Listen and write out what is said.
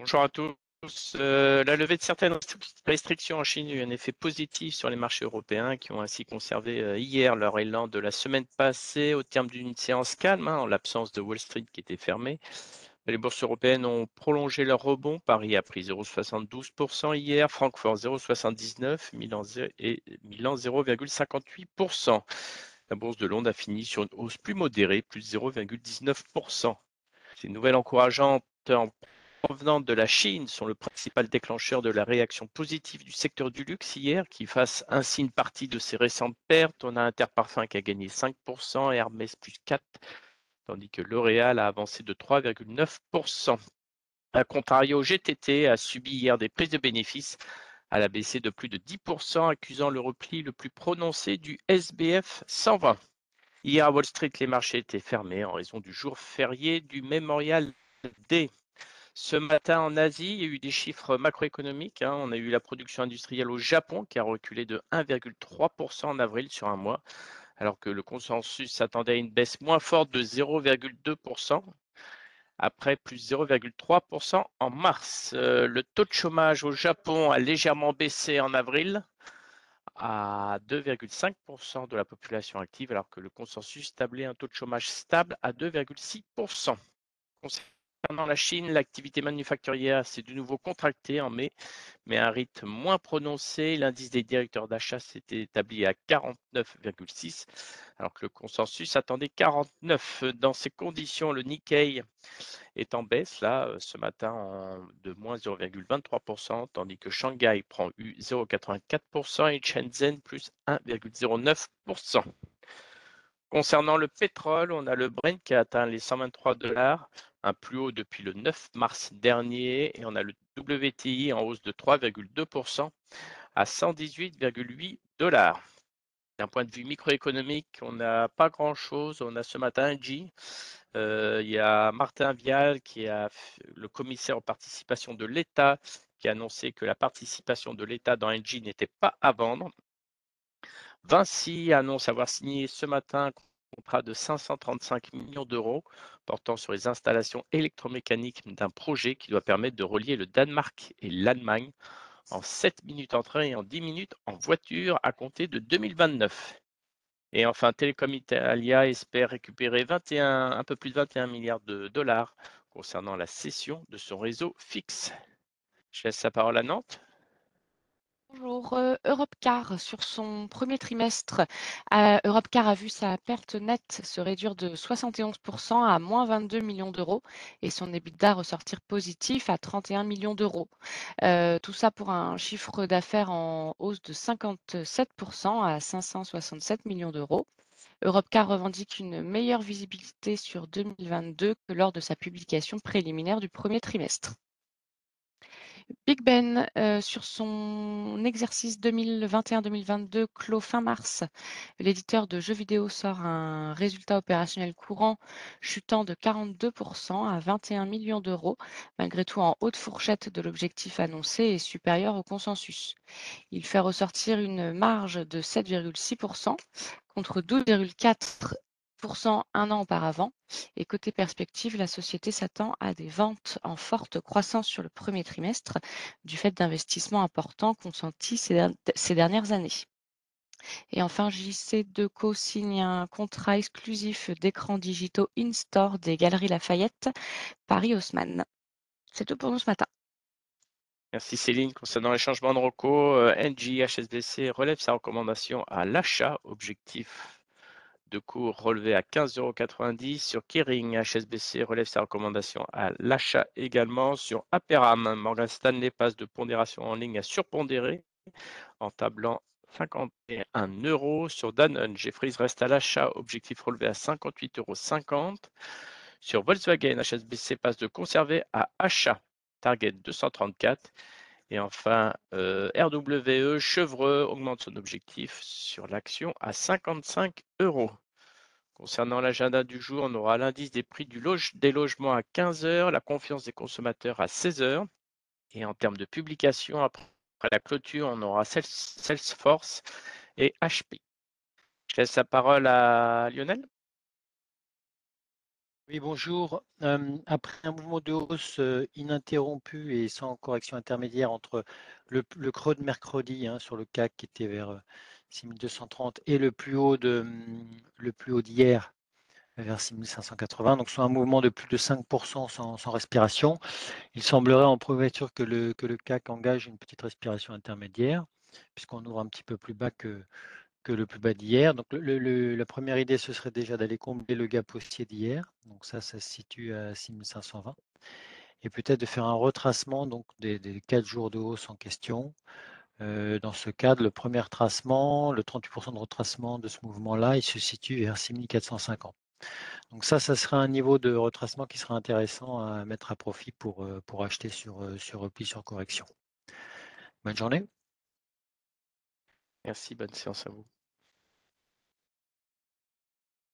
Bonjour à tous. Euh, la levée de certaines restrictions en Chine a eu un effet positif sur les marchés européens qui ont ainsi conservé euh, hier leur élan de la semaine passée au terme d'une séance calme hein, en l'absence de Wall Street qui était fermée. Les bourses européennes ont prolongé leur rebond. Paris a pris 0,72% hier, Francfort 0,79%, Milan et Milan 0,58%. La bourse de Londres a fini sur une hausse plus modérée, plus 0,19%. Ces nouvelles encourageantes en provenant de la Chine sont le principal déclencheur de la réaction positive du secteur du luxe hier, qui fasse ainsi une partie de ses récentes pertes. On a Interparfum qui a gagné 5%, Hermès plus 4%, tandis que L'Oréal a avancé de 3,9%. A contrario, GTT a subi hier des prises de bénéfices à la baissé de plus de 10%, accusant le repli le plus prononcé du SBF 120. Hier à Wall Street, les marchés étaient fermés en raison du jour férié du Memorial Day. Ce matin en Asie, il y a eu des chiffres macroéconomiques. Hein. On a eu la production industrielle au Japon qui a reculé de 1,3% en avril sur un mois, alors que le consensus s'attendait à une baisse moins forte de 0,2% après plus 0,3% en mars. Euh, le taux de chômage au Japon a légèrement baissé en avril à 2,5% de la population active, alors que le consensus tablait un taux de chômage stable à 2,6%. Concernant la Chine, l'activité manufacturière s'est de nouveau contractée en mai, mais à un rythme moins prononcé. L'indice des directeurs d'achat s'était établi à 49,6, alors que le consensus attendait 49. Dans ces conditions, le Nikkei est en baisse, là, ce matin, de moins 0,23%, tandis que Shanghai prend eu 0,84% et Shenzhen plus 1,09%. Concernant le pétrole, on a le Brent qui a atteint les 123 dollars, un plus haut depuis le 9 mars dernier, et on a le WTI en hausse de 3,2% à 118,8 dollars. D'un point de vue microéconomique, on n'a pas grand-chose. On a ce matin G. Euh, il y a Martin Vial, qui est le commissaire aux participations de l'État, qui a annoncé que la participation de l'État dans Engie n'était pas à vendre. Vinci annonce avoir signé ce matin un contrat de 535 millions d'euros portant sur les installations électromécaniques d'un projet qui doit permettre de relier le Danemark et l'Allemagne en 7 minutes en train et en 10 minutes en voiture à compter de 2029. Et enfin, Telecom Italia espère récupérer 21, un peu plus de 21 milliards de dollars concernant la cession de son réseau fixe. Je laisse la parole à Nantes. Bonjour, euh, Europcar sur son premier trimestre, euh, Europcar a vu sa perte nette se réduire de 71% à moins 22 millions d'euros et son EBITDA ressortir positif à 31 millions d'euros. Euh, tout ça pour un chiffre d'affaires en hausse de 57% à 567 millions d'euros. Europcar revendique une meilleure visibilité sur 2022 que lors de sa publication préliminaire du premier trimestre. Big Ben, euh, sur son exercice 2021-2022 clos fin mars, l'éditeur de jeux vidéo sort un résultat opérationnel courant chutant de 42% à 21 millions d'euros, malgré tout en haute fourchette de l'objectif annoncé et supérieur au consensus. Il fait ressortir une marge de 7,6% contre 12,4% un an auparavant. Et côté perspective, la société s'attend à des ventes en forte croissance sur le premier trimestre du fait d'investissements importants consentis ces, dernières années. Et enfin, JC Deco signe un contrat exclusif d'écrans digitaux in-store des Galeries Lafayette, Paris-Haussmann. C'est tout pour nous ce matin. Merci Céline. Concernant les changements de recours, euh, NG HSBC relève sa recommandation à l'achat, objectif de cours relevé à 15,90 Sur Kering, HSBC relève sa recommandation à l'achat également. Sur Aperam, Morgan Stanley passe de pondération en ligne à surpondéré en tablant 51 euros. Sur Danone, Jeffries reste à l'achat, objectif relevé à 58,50 euros. Sur Volkswagen, HSBC passe de conserver à achat, target 234. Et enfin, euh, RWE, Chevreux augmente son objectif sur l'action à 55 euros. Concernant l'agenda du jour, on aura l'indice des prix du des logements à 15 heures, la confiance des consommateurs à 16 heures. Et en termes de publication, après la clôture, on aura Salesforce et HP. Je laisse la parole à Lionel. Oui, bonjour. Euh, après un mouvement de hausse euh, ininterrompu et sans correction intermédiaire entre le, creux de mercredi hein, sur le CAC qui était vers 6230 euh, et le plus haut de le plus haut d'hier vers 6580, donc soit un mouvement de plus de 5% sans, sans, respiration, il semblerait en prémature que le, que le CAC engage une petite respiration intermédiaire, puisqu'on ouvre un petit peu plus bas que, que le plus bas d'hier. Donc la première idée, ce serait déjà d'aller combler le gap haussier d'hier. Donc ça, ça se situe à 6520. Et peut-être de faire un retracement donc, des, des 4 jours de hausse en question. Euh, dans ce cadre, le premier tracement, le 38% de retracement de ce mouvement-là, il se situe vers 6450. Donc ça, ça sera un niveau de retracement qui sera intéressant à mettre à profit pour, euh, pour acheter sur, euh, sur repli, sur correction. Bonne journée. Merci, bonne séance à vous.